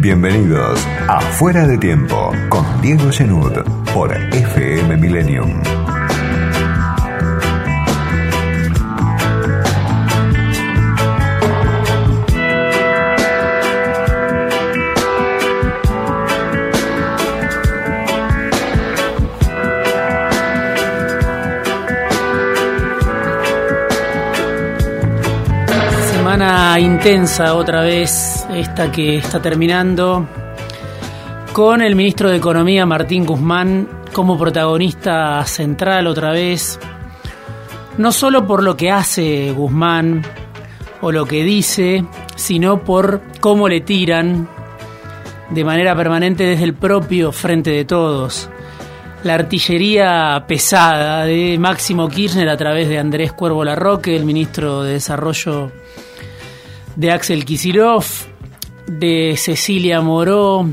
Bienvenidos a Fuera de Tiempo con Diego Genud por FM Millennium. Intensa otra vez, esta que está terminando, con el ministro de Economía Martín Guzmán como protagonista central otra vez, no solo por lo que hace Guzmán o lo que dice, sino por cómo le tiran de manera permanente desde el propio Frente de Todos. La artillería pesada de Máximo Kirchner a través de Andrés Cuervo Larroque, el ministro de Desarrollo de Axel Kisilov, de Cecilia Moró,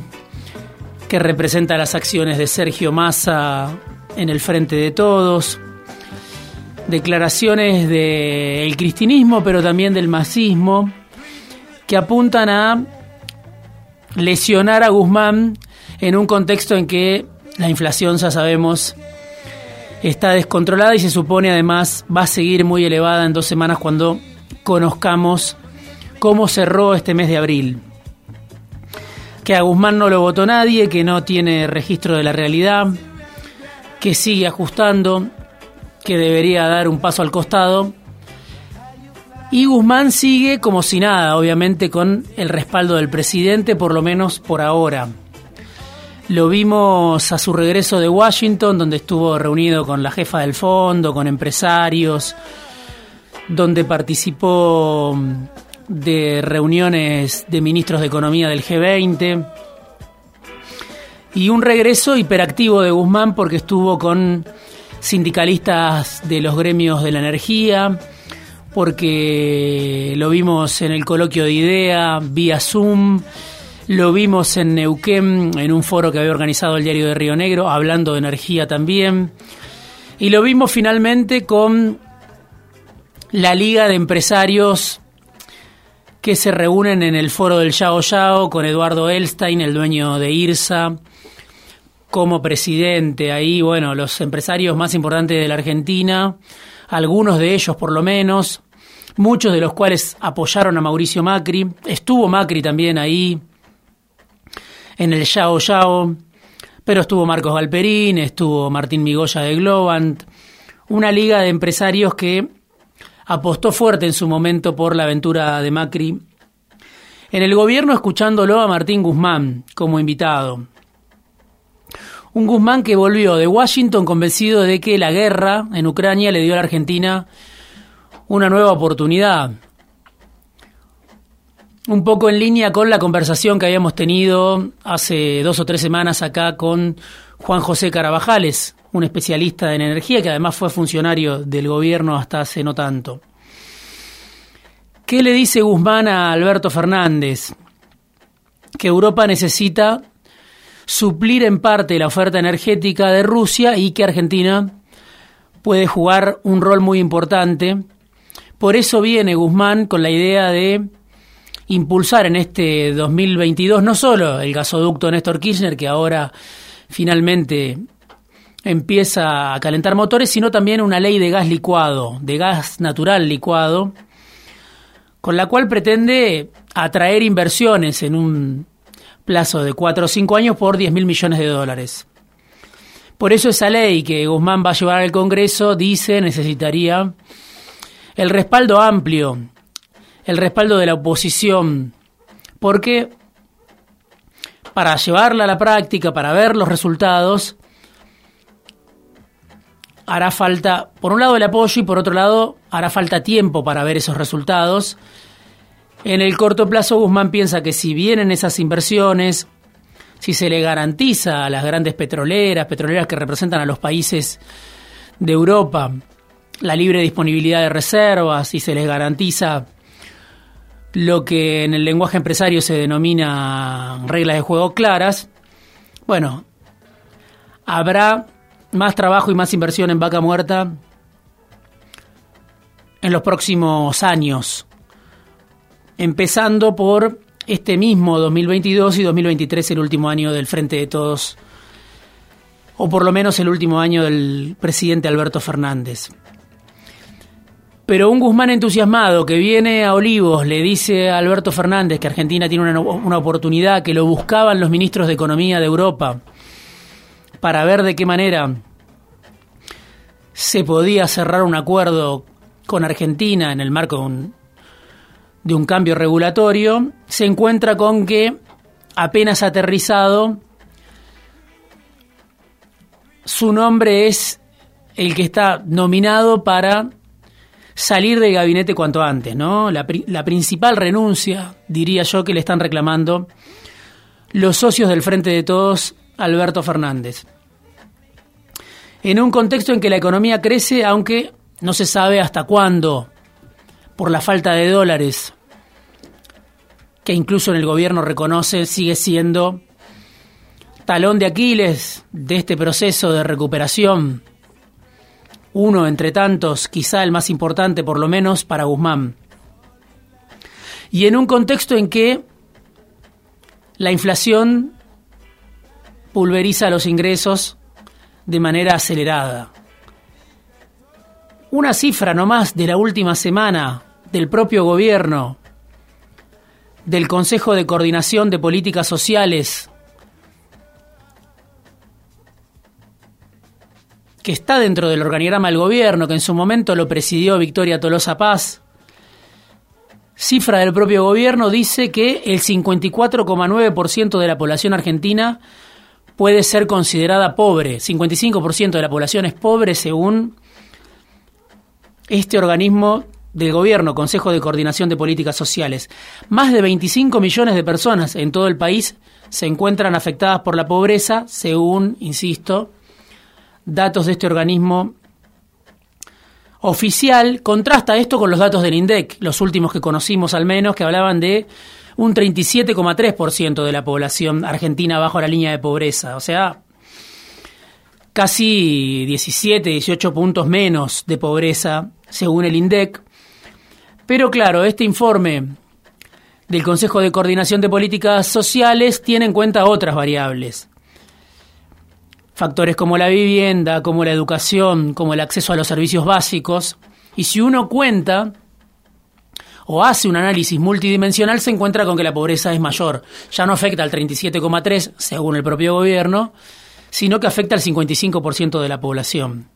que representa las acciones de Sergio Massa en el Frente de Todos, declaraciones del cristinismo, pero también del masismo, que apuntan a lesionar a Guzmán en un contexto en que la inflación, ya sabemos, está descontrolada y se supone además va a seguir muy elevada en dos semanas cuando conozcamos cómo cerró este mes de abril. Que a Guzmán no lo votó nadie, que no tiene registro de la realidad, que sigue ajustando, que debería dar un paso al costado. Y Guzmán sigue como si nada, obviamente con el respaldo del presidente, por lo menos por ahora. Lo vimos a su regreso de Washington, donde estuvo reunido con la jefa del fondo, con empresarios, donde participó de reuniones de ministros de Economía del G20 y un regreso hiperactivo de Guzmán porque estuvo con sindicalistas de los gremios de la energía, porque lo vimos en el coloquio de IDEA vía Zoom, lo vimos en Neuquén en un foro que había organizado el diario de Río Negro, hablando de energía también, y lo vimos finalmente con la Liga de Empresarios que se reúnen en el foro del Yao Yao con Eduardo Elstein, el dueño de IRSA, como presidente. Ahí, bueno, los empresarios más importantes de la Argentina, algunos de ellos por lo menos, muchos de los cuales apoyaron a Mauricio Macri. Estuvo Macri también ahí, en el Yao Yao, pero estuvo Marcos Galperín, estuvo Martín Migoya de Globant, una liga de empresarios que apostó fuerte en su momento por la aventura de Macri. En el gobierno escuchándolo a Martín Guzmán como invitado. Un Guzmán que volvió de Washington convencido de que la guerra en Ucrania le dio a la Argentina una nueva oportunidad. Un poco en línea con la conversación que habíamos tenido hace dos o tres semanas acá con Juan José Carabajales, un especialista en energía que además fue funcionario del gobierno hasta hace no tanto. ¿Qué le dice Guzmán a Alberto Fernández? Que Europa necesita suplir en parte la oferta energética de Rusia y que Argentina puede jugar un rol muy importante. Por eso viene Guzmán con la idea de impulsar en este 2022 no solo el gasoducto Néstor Kirchner, que ahora finalmente empieza a calentar motores, sino también una ley de gas licuado, de gas natural licuado, con la cual pretende atraer inversiones en un plazo de 4 o 5 años por 10 mil millones de dólares. Por eso esa ley que Guzmán va a llevar al Congreso dice necesitaría el respaldo amplio, el respaldo de la oposición, porque para llevarla a la práctica, para ver los resultados, hará falta, por un lado, el apoyo y por otro lado, hará falta tiempo para ver esos resultados. En el corto plazo, Guzmán piensa que si vienen esas inversiones, si se le garantiza a las grandes petroleras, petroleras que representan a los países de Europa, la libre disponibilidad de reservas, si se les garantiza lo que en el lenguaje empresario se denomina reglas de juego claras, bueno, habrá más trabajo y más inversión en vaca muerta en los próximos años. Empezando por este mismo 2022 y 2023 el último año del Frente de Todos, o por lo menos el último año del presidente Alberto Fernández. Pero un Guzmán entusiasmado que viene a Olivos le dice a Alberto Fernández que Argentina tiene una, una, oportunidad, que lo buscaban los ministros de Economía de Europa para ver de qué manera se podía cerrar un acuerdo con Argentina en el marco de un, cambio regulatorio, se encuentra con que apenas aterrizado, su nombre es el que está nominado para salir del gabinete cuanto antes, ¿no? La, principal renuncia, diría yo, que le están reclamando los socios del Frente de Todos, Alberto Fernández. En un contexto en que la economía crece, aunque no se sabe hasta cuándo, por la falta de dólares, que incluso en el gobierno reconoce sigue siendo talón de Aquiles de este proceso de recuperación uno entre tantos, quizá el más importante por lo menos para Guzmán. Y en un contexto en que la inflación pulveriza los ingresos de manera acelerada. Una cifra nomás de la última semana del propio gobierno, del Consejo de Coordinación de Políticas Sociales que está dentro del organigrama del gobierno, que en su momento lo presidió Victoria Tolosa Paz, cifra del propio gobierno, dice que el 54,9% de la población argentina puede ser considerada pobre. 55% de la población es pobre según este organismo del gobierno, Consejo de Coordinación de Políticas Sociales. Más de 25 millones de personas en todo el país se encuentran afectadas por la pobreza, según, insisto, datos de este organismo oficial, contrasta esto con los datos del INDEC, los últimos que conocimos al menos, que hablaban de un 37,3% de la población argentina bajo la línea de pobreza, o sea, casi 17, 18 puntos menos de pobreza, según el INDEC. Pero claro, este informe del Consejo de Coordinación de Políticas Sociales tiene en cuenta otras variables factores como la vivienda, como la educación, como el acceso a los servicios básicos. Y si uno cuenta o hace un análisis multidimensional, se encuentra con que la pobreza es mayor. Ya no afecta al 37,3, según el propio gobierno, sino que afecta al 55% de la población.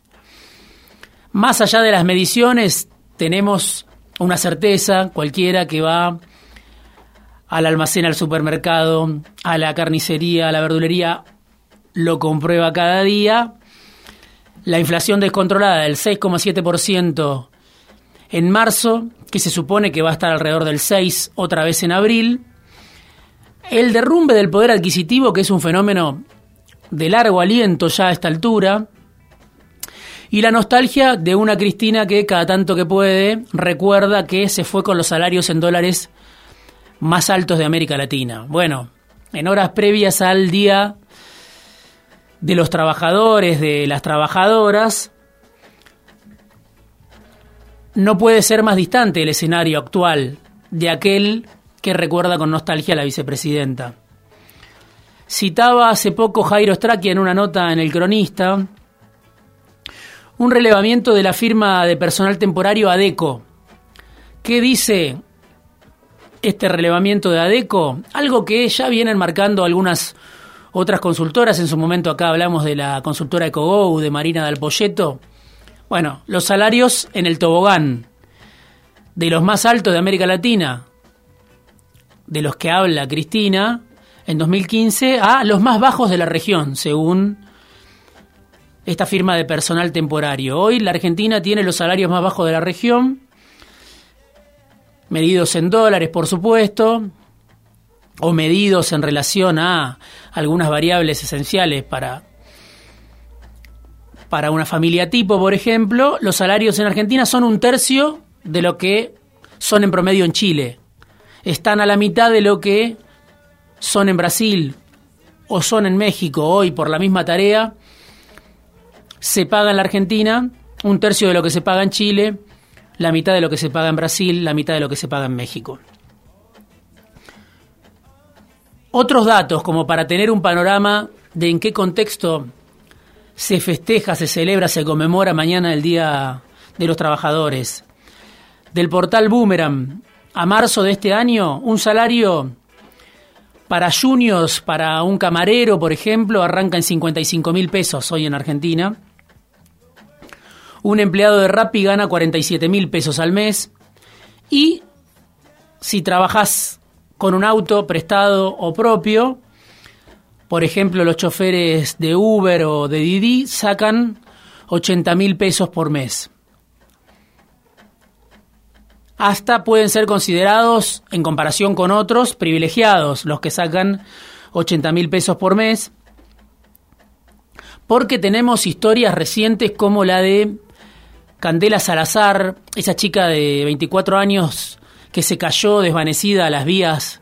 Más allá de las mediciones, tenemos una certeza cualquiera que va al almacén, al supermercado, a la carnicería, a la verdulería lo comprueba cada día. La inflación descontrolada del 6,7% en marzo, que se supone que va a estar alrededor del 6 otra vez en abril. El derrumbe del poder adquisitivo, que es un fenómeno de largo aliento ya a esta altura. Y la nostalgia de una Cristina que cada tanto que puede recuerda que se fue con los salarios en dólares más altos de América Latina. Bueno, en horas previas al día de los trabajadores, de las trabajadoras, no puede ser más distante el escenario actual de aquel que recuerda con nostalgia a la vicepresidenta. Citaba hace poco Jairo Straquia en una nota en El Cronista un relevamiento de la firma de personal temporario ADECO. ¿Qué dice este relevamiento de ADECO? Algo que ya vienen marcando algunas otras consultoras. En su momento acá hablamos de la consultora EcoGo, de Marina del Polleto. Bueno, los salarios en el tobogán, de los más altos de América Latina, de los que habla Cristina, en 2015, a los más bajos de la región, según esta firma de personal temporario. Hoy la Argentina tiene los salarios más bajos de la región, medidos en dólares, por supuesto, o medidos en relación a algunas variables esenciales para, para una familia tipo, por ejemplo, los salarios en Argentina son un tercio de lo que son en promedio en Chile. Están a la mitad de lo que son en Brasil o son en México. Hoy, por la misma tarea, se paga en la Argentina un tercio de lo que se paga en Chile, la mitad de lo que se paga en Brasil, la mitad de lo que se paga en México. Otros datos, como para tener un panorama de en qué contexto se festeja, se celebra, se conmemora mañana el Día de los Trabajadores. Del portal Boomerang, a marzo de este año, un salario para juniors, para un camarero, por ejemplo, arranca en 55 mil pesos hoy en Argentina. Un empleado de Rappi gana 47 mil pesos al mes. Y si trabajas con un auto prestado o propio, por ejemplo, los choferes de Uber o de Didi sacan 80 mil pesos por mes. Hasta pueden ser considerados, en comparación con otros, privilegiados, los que sacan 80 mil pesos por mes, porque tenemos historias recientes como la de Candela Salazar, esa chica de 24 años que se cayó desvanecida a las vías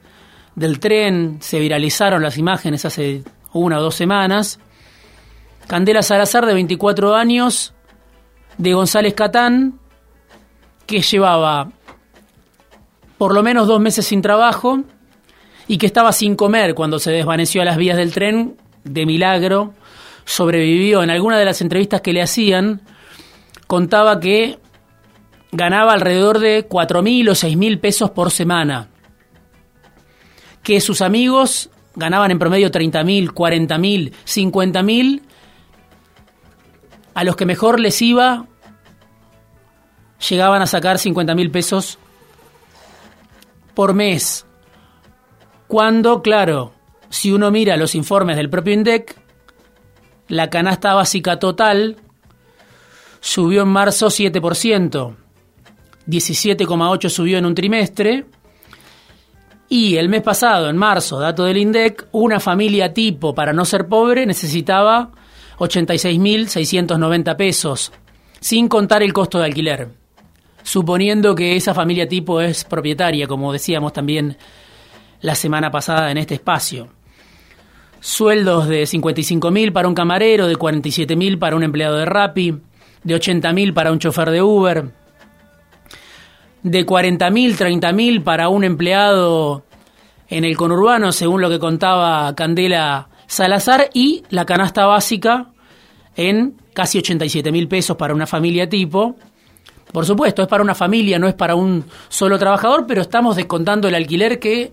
del tren, se viralizaron las imágenes hace una o dos semanas. Candela Salazar, de 24 años, de González Catán, que llevaba por lo menos dos meses sin trabajo y que estaba sin comer cuando se desvaneció a las vías del tren, de milagro, sobrevivió. En alguna de las entrevistas que le hacían, contaba que ganaba alrededor de cuatro mil o seis mil pesos por semana, que sus amigos ganaban en promedio 30 mil, 40 mil, 50 mil, a los que mejor les iba llegaban a sacar 50 mil pesos por mes. Cuando, claro, si uno mira los informes del propio INDEC, la canasta básica total subió en marzo 7%, 17,8% subió en un trimestre, y el mes pasado, en marzo, dato del INDEC, una familia tipo para no ser pobre necesitaba 86.690 pesos, sin contar el costo de alquiler suponiendo que esa familia tipo es propietaria, como decíamos también la semana pasada en este espacio. Sueldos de 55.000 para un camarero, de 47.000 para un empleado de Rappi, de 80.000 para un chofer de Uber, de 40.000, 30.000 para un empleado en el conurbano, según lo que contaba Candela Salazar, y la canasta básica en casi 87.000 pesos para una familia tipo, por supuesto, es para una familia, no es para un solo trabajador, pero estamos descontando el alquiler que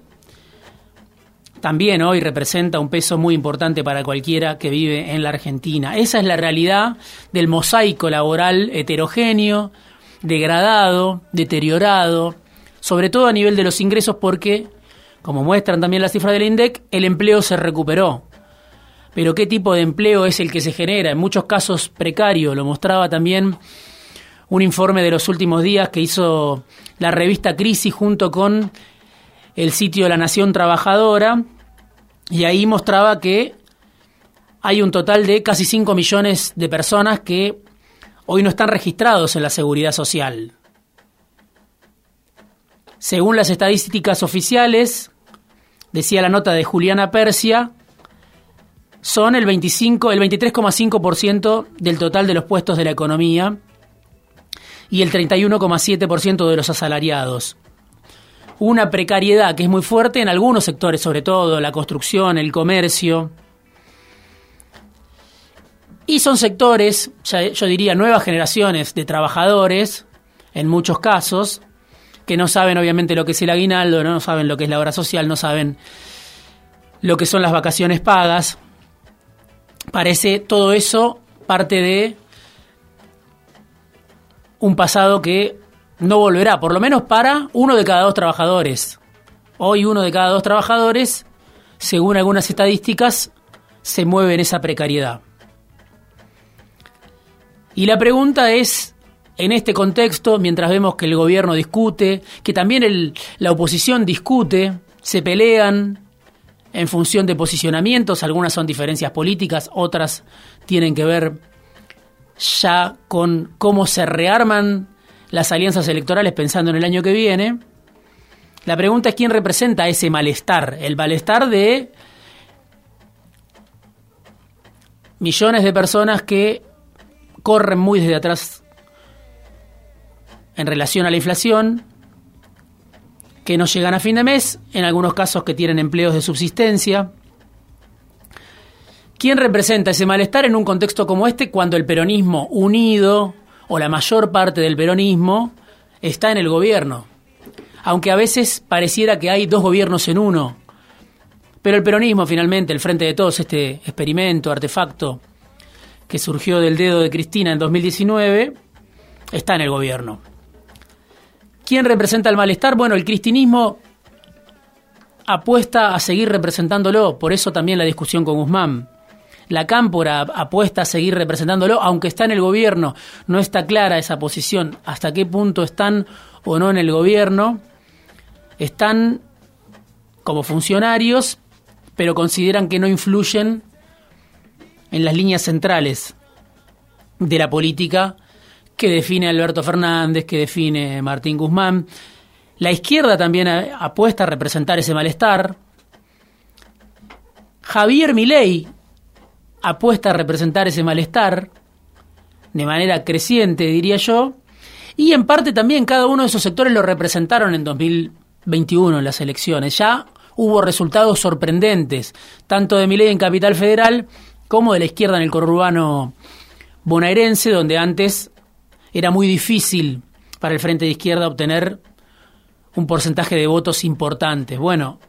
también hoy representa un peso muy importante para cualquiera que vive en la Argentina. Esa es la realidad del mosaico laboral heterogéneo, degradado, deteriorado, sobre todo a nivel de los ingresos porque, como muestran también las cifras del INDEC, el empleo se recuperó. Pero ¿qué tipo de empleo es el que se genera? En muchos casos precario, lo mostraba también un informe de los últimos días que hizo la revista Crisis junto con el sitio La Nación Trabajadora, y ahí mostraba que hay un total de casi 5 millones de personas que hoy no están registrados en la seguridad social. Según las estadísticas oficiales, decía la nota de Juliana Persia, son el 25, el 23,5% del total de los puestos de la economía y el 31,7% de los asalariados. Una precariedad que es muy fuerte en algunos sectores, sobre todo la construcción, el comercio. Y son sectores, yo diría, nuevas generaciones de trabajadores, en muchos casos, que no saben obviamente lo que es el aguinaldo, no saben lo que es la obra social, no saben lo que son las vacaciones pagas. Parece todo eso parte de un pasado que no volverá, por lo menos para uno de cada dos trabajadores. Hoy uno de cada dos trabajadores, según algunas estadísticas, se mueve en esa precariedad. Y la pregunta es, en este contexto, mientras vemos que el gobierno discute, que también la oposición discute, se pelean en función de posicionamientos, algunas son diferencias políticas, otras tienen que ver ya con cómo se rearman las alianzas electorales pensando en el año que viene. La pregunta es quién representa ese malestar, el malestar de millones de personas que corren muy desde atrás en relación a la inflación, que no llegan a fin de mes, en algunos casos que tienen empleos de subsistencia. ¿Quién representa ese malestar en un contexto como este cuando el peronismo unido, o la mayor parte del peronismo, está en el gobierno? Aunque a veces pareciera que hay dos gobiernos en uno. Pero el peronismo, finalmente, el frente de todos, este experimento, artefacto, que surgió del dedo de Cristina en 2019, está en el gobierno. ¿Quién representa el malestar? Bueno, el cristinismo apuesta a seguir representándolo, por eso también la discusión con Guzmán. La cámpora apuesta a seguir representándolo, aunque está en el gobierno. No está clara esa posición, hasta qué punto están o no en el gobierno. Están como funcionarios, pero consideran que no influyen en las líneas centrales de la política que define Alberto Fernández, que define Martín Guzmán. La izquierda también apuesta a representar ese malestar. Javier Milei apuesta a representar ese malestar de manera creciente, diría yo. Y en parte también cada uno de esos sectores lo representaron en 2021 en las elecciones. Ya hubo resultados sorprendentes, tanto de Milei en Capital Federal como de la izquierda en el conurbano bonaerense, donde antes era muy difícil para el Frente de Izquierda obtener un porcentaje de votos importantes. Bueno,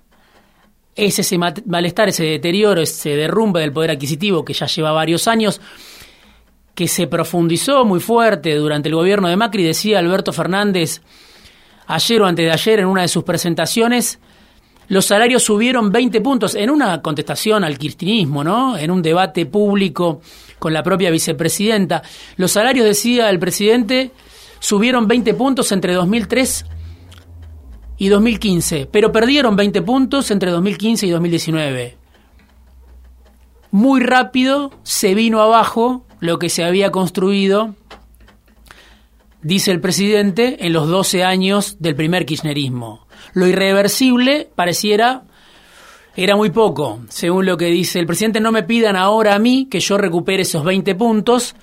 es ese malestar, ese deterioro, ese derrumbe del poder adquisitivo que ya lleva varios años, que se profundizó muy fuerte durante el gobierno de Macri, decía Alberto Fernández ayer o antes de ayer en una de sus presentaciones, los salarios subieron 20 puntos en una contestación al kirchnerismo, ¿no? En un debate público con la propia vicepresidenta. Los salarios, decía el presidente, subieron 20 puntos entre 2003 y 2015, pero perdieron 20 puntos entre 2015 y 2019. Muy rápido se vino abajo lo que se había construido, dice el presidente, en los 12 años del primer kirchnerismo. Lo irreversible pareciera era muy poco. Según lo que dice el presidente, no me pidan ahora a mí que yo recupere esos 20 puntos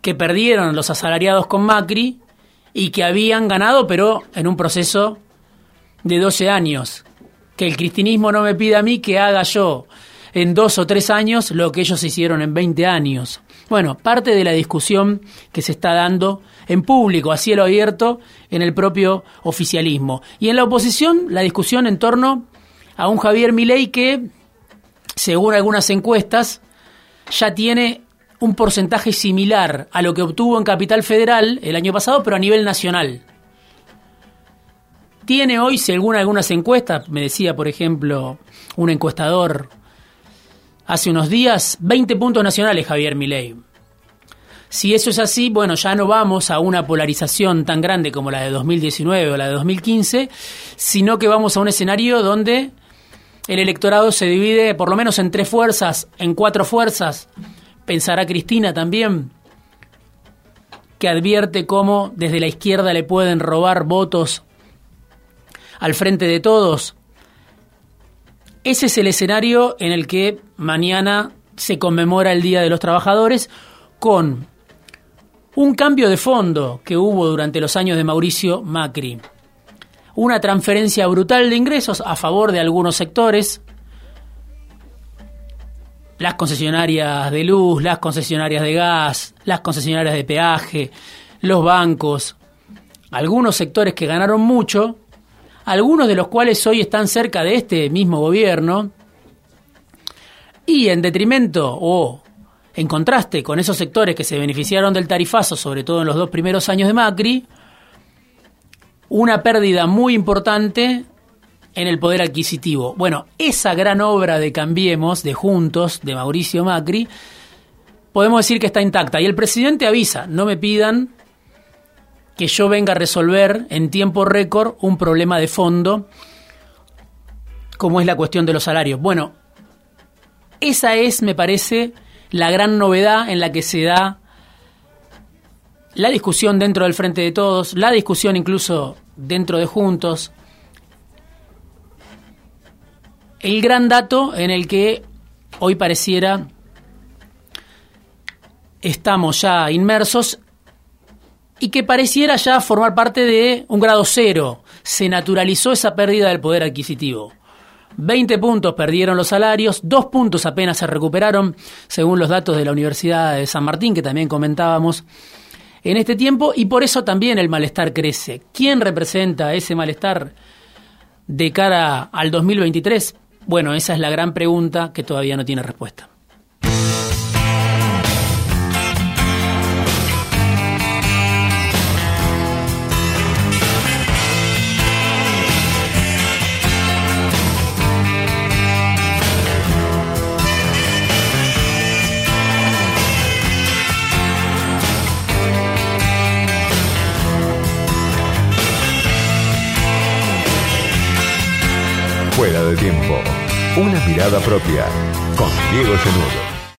que perdieron los asalariados con Macri y que habían ganado, pero en un proceso de 12 años. Que el cristinismo no me pida a mí que haga yo en dos o tres años lo que ellos hicieron en 20 años. Bueno, parte de la discusión que se está dando en público, a cielo abierto, en el propio oficialismo. Y en la oposición, la discusión en torno a un Javier Milei que, según algunas encuestas, ya tiene un porcentaje similar a lo que obtuvo en Capital Federal el año pasado, pero a nivel nacional. Tiene hoy, según algunas encuestas, me decía, por ejemplo, un encuestador hace unos días, 20 puntos nacionales Javier Milei. Si eso es así, bueno, ya no vamos a una polarización tan grande como la de 2019 o la de 2015, sino que vamos a un escenario donde el electorado se divide por lo menos en tres fuerzas, en cuatro fuerzas. Pensará Cristina también, que advierte cómo desde la izquierda le pueden robar votos al frente de todos. Ese es el escenario en el que mañana se conmemora el Día de los Trabajadores con un cambio de fondo que hubo durante los años de Mauricio Macri. Una transferencia brutal de ingresos a favor de algunos sectores, las concesionarias de luz, las concesionarias de gas, las concesionarias de peaje, los bancos, algunos sectores que ganaron mucho, algunos de los cuales hoy están cerca de este mismo gobierno, y en detrimento o en contraste con esos sectores que se beneficiaron del tarifazo, sobre todo en los dos primeros años de Macri, una pérdida muy importante en el poder adquisitivo. Bueno, esa gran obra de Cambiemos, de Juntos, de Mauricio Macri, podemos decir que está intacta. Y el presidente avisa, no me pidan que yo venga a resolver en tiempo récord un problema de fondo como es la cuestión de los salarios. Bueno, esa es, me parece, la gran novedad en la que se da la discusión dentro del Frente de Todos, la discusión incluso dentro de Juntos, el gran dato en el que hoy pareciera estamos ya inmersos y que pareciera ya formar parte de un grado cero. se naturalizó esa pérdida del poder adquisitivo. 20 puntos perdieron los salarios, dos puntos apenas se recuperaron, según los datos de la Universidad de San Martín, que también comentábamos en este tiempo, y por eso también el malestar crece. ¿Quién representa ese malestar de cara al 2023? Bueno, esa es la gran pregunta que todavía no tiene respuesta. Tiempo. Una mirada propia con Diego Genudo.